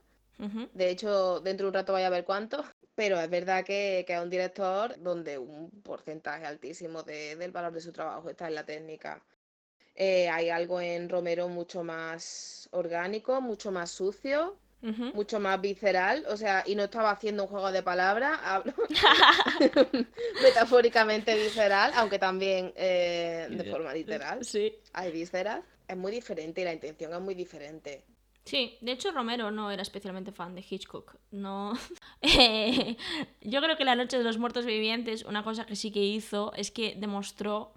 De hecho, dentro de un rato vaya a ver cuánto. Pero es verdad que, que es un director donde un porcentaje altísimo de- del valor de su trabajo está en la técnica. Eh, hay algo en Romero mucho más orgánico, mucho más sucio, Mucho más visceral. O sea, y no estaba haciendo un juego de palabras, hablo metafóricamente visceral, aunque también eh, de forma literal. Sí. Hay vísceras. Es muy diferente y la intención es muy diferente. Sí, de hecho Romero no era especialmente fan de Hitchcock. No. Eh, Yo creo que La Noche de los Muertos Vivientes, una cosa que sí que hizo es que demostró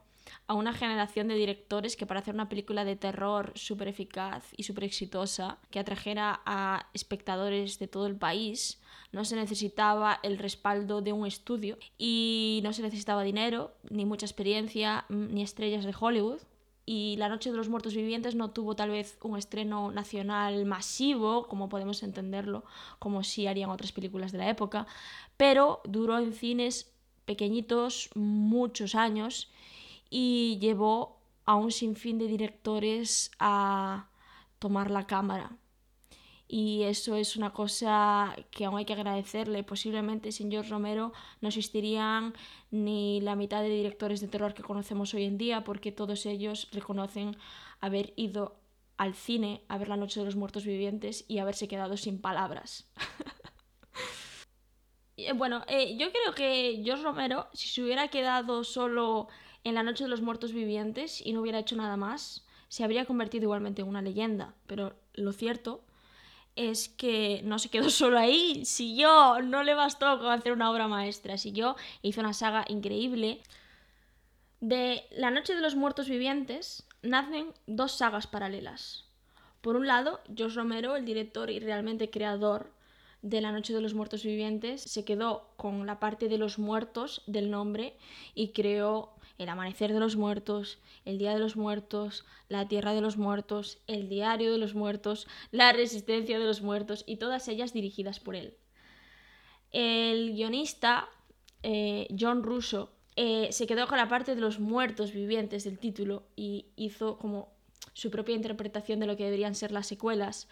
a una generación de directores que para hacer una película de terror súper eficaz y súper exitosa, que atrajera a espectadores de todo el país, no se necesitaba el respaldo de un estudio y no se necesitaba dinero, ni mucha experiencia, mm, ni estrellas de Hollywood. Y La Noche de los Muertos Vivientes no tuvo tal vez un estreno nacional masivo, como podemos entenderlo, como sí harían otras películas de la época, pero duró en cines pequeñitos muchos años y llevó a un sinfín de directores a tomar la cámara. Y eso es una cosa que aún hay que agradecerle. Posiblemente sin George Romero no existirían ni la mitad de directores de terror que conocemos hoy en día, porque todos ellos reconocen haber ido al cine a ver La Noche de los Muertos Vivientes y haberse quedado sin palabras. Eh, bueno, eh, yo creo que George Romero, si se hubiera quedado solo en La Noche de los Muertos Vivientes y no hubiera hecho nada más, se habría convertido igualmente en una leyenda. Pero lo cierto es que no se quedó solo ahí, siguió, no le bastó con hacer una obra maestra, siguió e hizo una saga increíble. De La Noche de los Muertos Vivientes nacen dos sagas paralelas. Por un lado, George Romero, el director y realmente creador de La Noche de los Muertos Vivientes, se quedó con la parte de los muertos del nombre y creó El Amanecer de los Muertos, El Día de los Muertos, La Tierra de los Muertos, El Diario de los Muertos, La Resistencia de los Muertos y todas ellas dirigidas por él. El guionista eh, John Russo eh, se quedó con la parte de los muertos vivientes del título y hizo como su propia interpretación de lo que deberían ser las secuelas.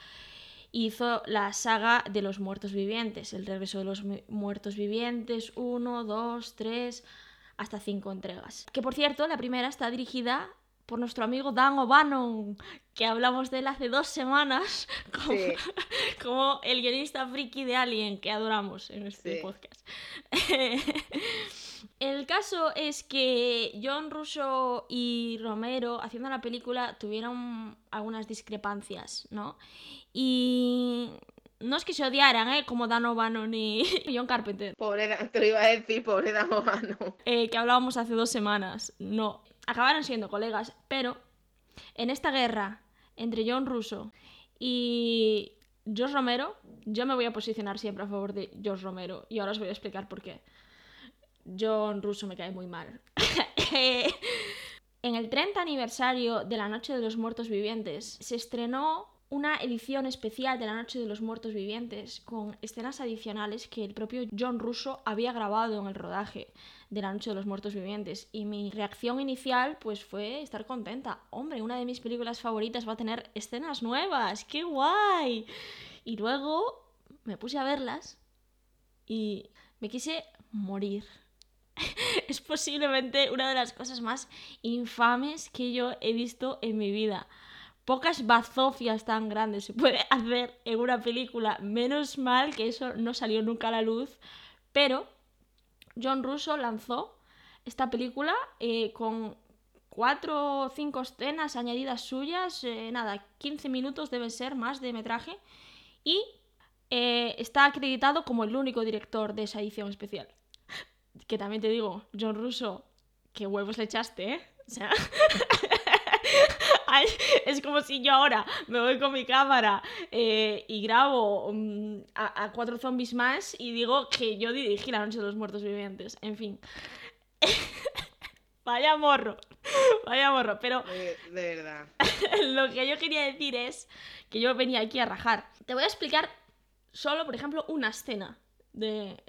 Hizo la saga de los muertos vivientes, el regreso de los mu- muertos vivientes, 1, 2, 3, hasta 5 entregas. Que por cierto, la primera está dirigida por nuestro amigo Dan O'Bannon, que hablamos de él hace dos semanas, como, Sí. como el guionista friki de Alien que adoramos en este Sí. podcast. El caso es que John Russo y Romero, haciendo la película, tuvieron algunas discrepancias, ¿no? Y no es que se odiaran, ¿eh? Como Dan O'Bannon y John Carpenter, Pobre, Dan- te lo iba a decir, pobre Damobano. eh, que hablábamos hace dos semanas. No, acabaron siendo colegas, pero en esta guerra entre John Russo y George Romero, yo me voy a posicionar siempre a favor de George Romero y ahora os voy a explicar por qué. John Russo me cae muy mal. Eh, en el 30 aniversario de la Noche de los Muertos Vivientes se estrenó una edición especial de la Noche de los Muertos Vivientes con escenas adicionales que el propio John Russo había grabado en el rodaje de la Noche de los Muertos Vivientes y mi reacción inicial pues fue estar contenta. Hombre, una de mis películas favoritas va a tener escenas nuevas, qué guay. Y luego me puse a verlas y me quise morir. es posiblemente una de las cosas más infames que yo he visto en mi vida. Pocas bazofias tan grandes se puede hacer en una película. Menos mal que eso no salió nunca a la luz. Pero John Russo lanzó esta película eh, con cuatro o cinco escenas añadidas suyas. eh, nada, 15 minutos deben ser más de metraje. Y eh, está acreditado como el único director de esa edición especial. Que también te digo, John Russo, qué huevos le echaste, ¿eh? O sea, es como si yo ahora me voy con mi cámara eh, y grabo mm, a, a cuatro zombies más y digo que yo dirigí la noche de los muertos vivientes. En fin. Vaya morro, vaya morro. Pero De, de verdad. lo que yo quería decir es que yo venía aquí a rajar. Te voy a explicar solo, por ejemplo, una escena de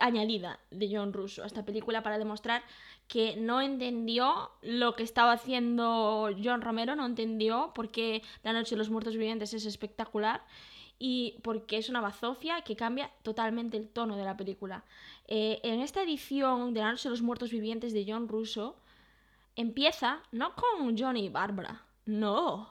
añadida de John Russo a esta película para demostrar que no entendió lo que estaba haciendo John Romero, no entendió por qué La Noche de los Muertos Vivientes es espectacular y porque es una bazofia que cambia totalmente el tono de la película. Eh, en esta edición de La Noche de los Muertos Vivientes de John Russo empieza no con Johnny y Barbara, no.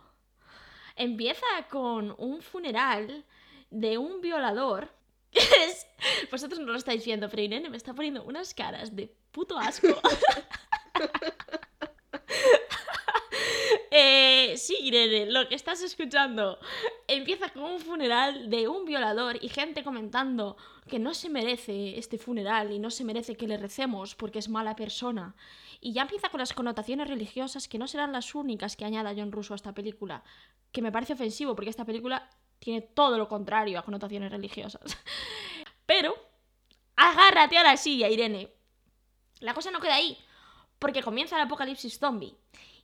Empieza con un funeral de un violador. Es- Vosotros no lo estáis viendo, pero Irene me está poniendo unas caras de puto asco. Eh, sí, Irene, lo que estás escuchando empieza con un funeral de un violador y gente comentando que no se merece este funeral y no se merece que le recemos porque es mala persona. Y ya empieza con las connotaciones religiosas que no serán las únicas que añada John Russo a esta película, que me parece ofensivo porque esta película tiene todo lo contrario a connotaciones religiosas. Pero, agárrate a la silla, Irene. La cosa no queda ahí, porque comienza el apocalipsis zombie.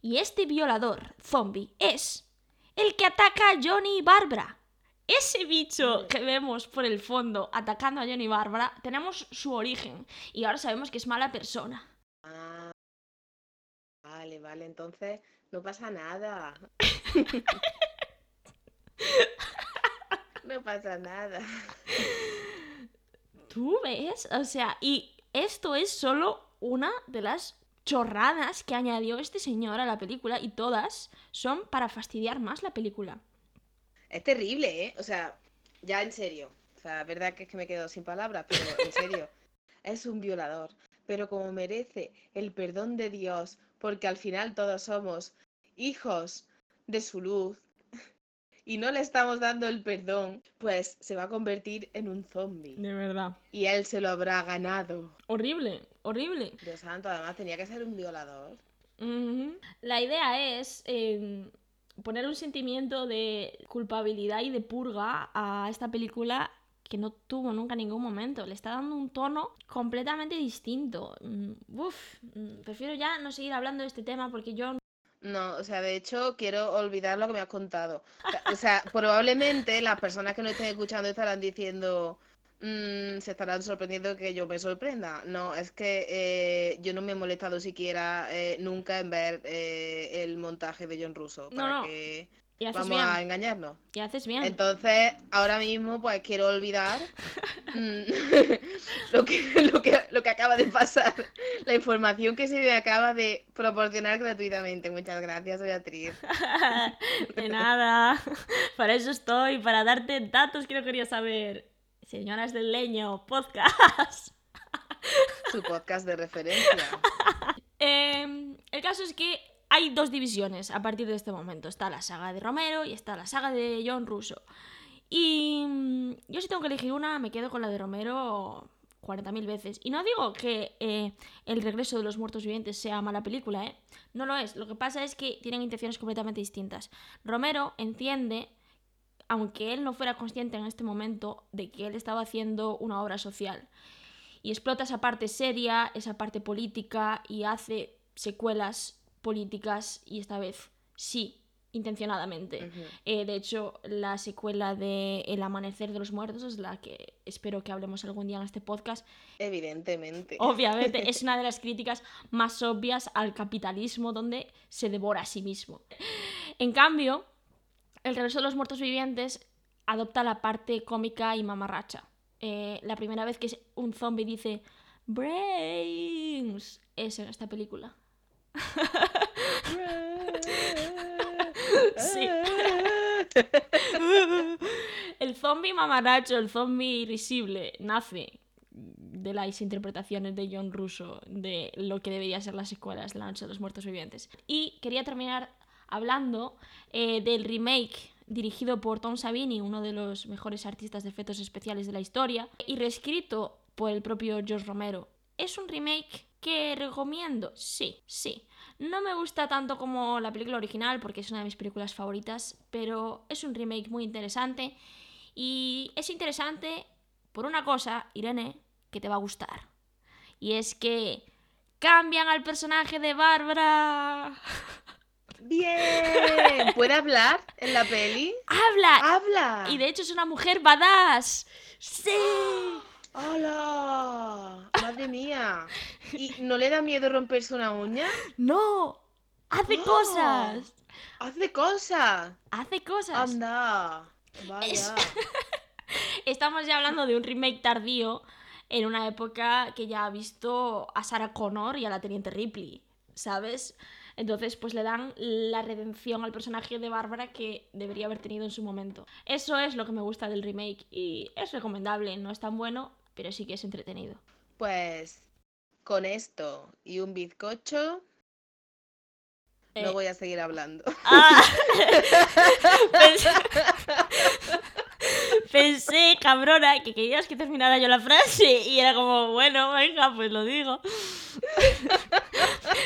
Y este violador zombie es el que ataca a Johnny y Barbara. Ese bicho que vemos por el fondo atacando a Johnny y Barbara, tenemos su origen. Y ahora sabemos que es mala persona. Ah, vale, vale, entonces no pasa nada. No pasa nada. ¿Tú ves? O sea, y esto es solo una de las chorradas que añadió este señor a la película y todas son para fastidiar más la película. Es terrible, ¿eh? O sea, ya en serio. O sea, la verdad que es que me quedo sin palabras, pero en serio. Es un violador. Pero como merece el perdón de Dios, porque al final todos somos hijos de su luz y no le estamos dando el perdón, pues se va a convertir en un zombie. De verdad. Y él se lo habrá ganado. Horrible, horrible. Dios santo, además tenía que ser un violador. La idea es eh, poner un sentimiento de culpabilidad y de purga a esta película que no tuvo nunca en ningún momento. Le está dando un tono completamente distinto. Mm, Uf, mm, prefiero ya no seguir hablando de este tema porque yo No, o sea, de hecho, quiero olvidar lo que me has contado. O sea- probablemente las personas que no estén escuchando estarán diciendo, mm, se estarán sorprendiendo que yo me sorprenda. No, es que eh, yo no me he molestado siquiera eh, nunca en ver eh, el montaje de John Russo, No, para no. que y haces vamos a engañarnos. Y haces bien. Entonces, ahora mismo, pues quiero olvidar mm, lo que, lo que, lo que acaba de pasar, la información que se me acaba de proporcionar gratuitamente. Muchas gracias, Beatriz. de nada. Para eso estoy, para darte datos que no quería saber. Señoras del leño, podcast. Su podcast de referencia. Em, el caso es que hay dos divisiones a partir de este momento. Está la saga de Romero y está la saga de John Russo. Y mm, yo si tengo que elegir una, me quedo con la de Romero 40.000 veces. Y no digo que eh, El regreso de los muertos vivientes sea mala película, ¿eh? No lo es. Lo que pasa es que tienen intenciones completamente distintas. Romero entiende, aunque él no fuera consciente en este momento, de que él estaba haciendo una obra social. y explota esa parte seria, esa parte política y hace secuelas políticas y esta vez sí, intencionadamente. Eh, de hecho, la secuela de El Amanecer de los Muertos es la que espero que hablemos algún día en este podcast. Evidentemente. Obviamente es una de las críticas más obvias al capitalismo donde se devora a sí mismo. En cambio, El regreso de los muertos vivientes adopta la parte cómica y mamarracha. Eh, la primera vez que un zombie dice brains es en esta película. Sí. El zombie mamarracho, el zombie risible, nace de las interpretaciones de John Russo de lo que debería ser las secuelas de La Noche de los Muertos Vivientes. Y quería terminar hablando eh, del remake dirigido por Tom Savini, uno de los mejores artistas de efectos especiales de la historia, y reescrito por el propio George Romero. ¿Es un remake que recomiendo? Sí, sí. No me gusta tanto como la película original porque es una de mis películas favoritas, pero es un remake muy interesante y es interesante por una cosa, Irene, que te va a gustar. Y es que cambian al personaje de Bárbara. Bien. ¿Puede hablar en la peli? ¡Habla! ¡Habla! Y de hecho es una mujer badass. ¡Sí! ¡Hola! ¡Madre mía! ¿Y no le da miedo romperse una uña? ¡No! ¡Hace cosas! ¡Hace cosas! ¡Hace cosas! ¡Anda! Vaya. Estamos ya hablando de un remake tardío en una época que ya ha visto a Sarah Connor y a la Teniente Ripley, ¿sabes? Entonces, pues le dan la redención al personaje de Bárbara que debería haber tenido en su momento. Eso es lo que me gusta del remake y es recomendable, no es tan bueno, pero sí que es entretenido. Pues con esto y un bizcocho Eh, no voy a seguir hablando. Ah. pensé... Pensé, cabrona, que querías que terminara yo la frase y era como, bueno, venga, pues lo digo.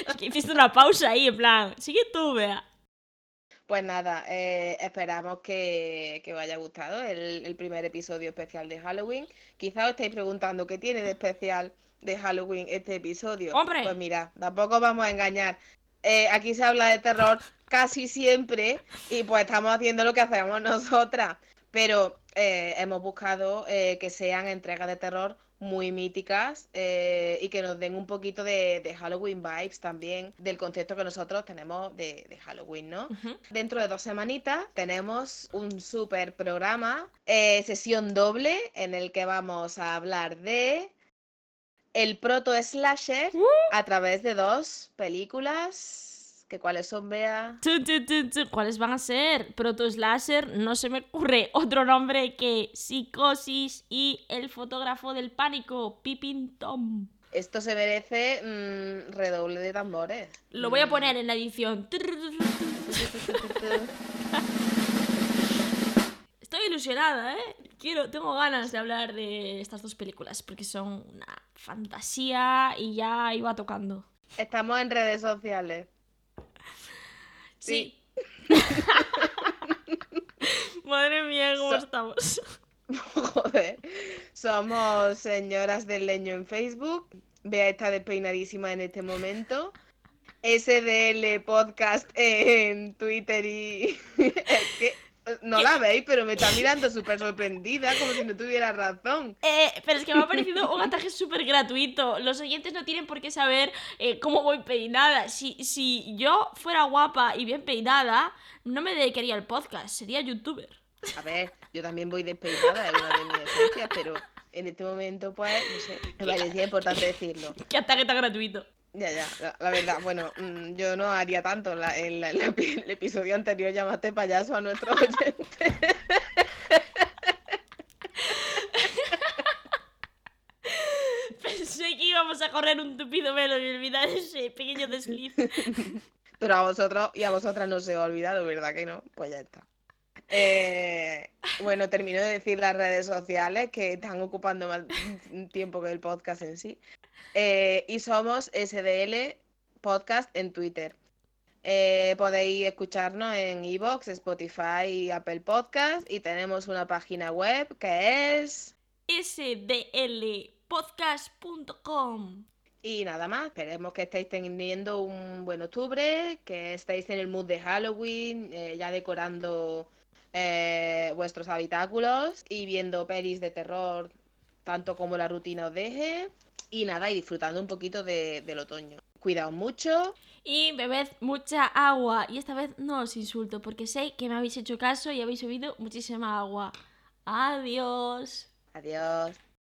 Es que hiciste una pausa ahí, en plan, sigue tú, vea. Pues nada, eh, esperamos que, que os haya gustado el, el primer episodio especial de Halloween. Quizá os estáis preguntando qué tiene de especial de Halloween este episodio. ¡Hombre! Pues mira, tampoco vamos a engañar. Eh, aquí se habla de terror casi siempre y pues estamos haciendo lo que hacemos nosotras. Pero eh, hemos buscado que sean entregas de terror muy míticas eh, y que nos den un poquito de, de Halloween vibes también del concepto que nosotros tenemos de, de Halloween, ¿no? Dentro de dos semanitas tenemos un super programa, eh, sesión doble, en el que vamos a hablar de el proto slasher Uh. a través de dos películas. ¿Que cuáles son, Bea? ¿Cuáles van a ser? Proto Slasher, no se me ocurre otro nombre que Psicosis y el fotógrafo del pánico, Pippin Tom. Esto se merece mm, redoble de tambores. Lo voy a Mm. poner en la edición. Estoy ilusionada, ¿eh? Quiero, tengo ganas de hablar de estas dos películas porque son una fantasía y ya iba tocando. Estamos en redes sociales. Sí. Madre mía, ¿cómo So- estamos? Joder. Somos señoras del leño en Facebook. Bea está despeinadísima en este momento. SDL Podcast en Twitter y... Que no la veis, pero me está mirando súper sorprendida, como si no tuviera razón. Eh, pero es que me ha parecido un ataque súper gratuito. Los oyentes no tienen por qué saber eh, cómo voy peinada. Si, si yo fuera guapa y bien peinada, no me dedicaría al podcast, sería youtuber. A ver, yo también voy despeinada, es una de mis esencias, pero en este momento, pues, no sé, me parecía importante decirlo. Qué ataque tan gratuito. Ya, ya, la, la verdad, bueno, mm, yo no haría tanto. La- el episodio anterior llamaste payaso a nuestros oyentes. Pensé que íbamos a correr un tupido velo y olvidar ese pequeño desliz. Pero a vosotros y a vosotras no se os ha olvidado, ¿verdad que no? Pues ya está. Eh, bueno, termino de decir las redes sociales que están ocupando más tiempo que el podcast en sí. Eh, y somos SDL Podcast en Twitter. Eh, podéis escucharnos en Evox, Spotify y Apple Podcast. Y tenemos una página web que es. podcast.com. Y nada más, esperemos que estéis teniendo un buen octubre, que estéis en el mood de Halloween, eh, ya decorando eh, vuestros habitáculos y viendo pelis de terror, tanto como la rutina os deje. Y nada, y disfrutando un poquito de- del otoño. Cuidaos mucho. Y bebed mucha agua. Y esta vez no os insulto porque sé que me habéis hecho caso y habéis bebido muchísima agua. Adiós. Adiós.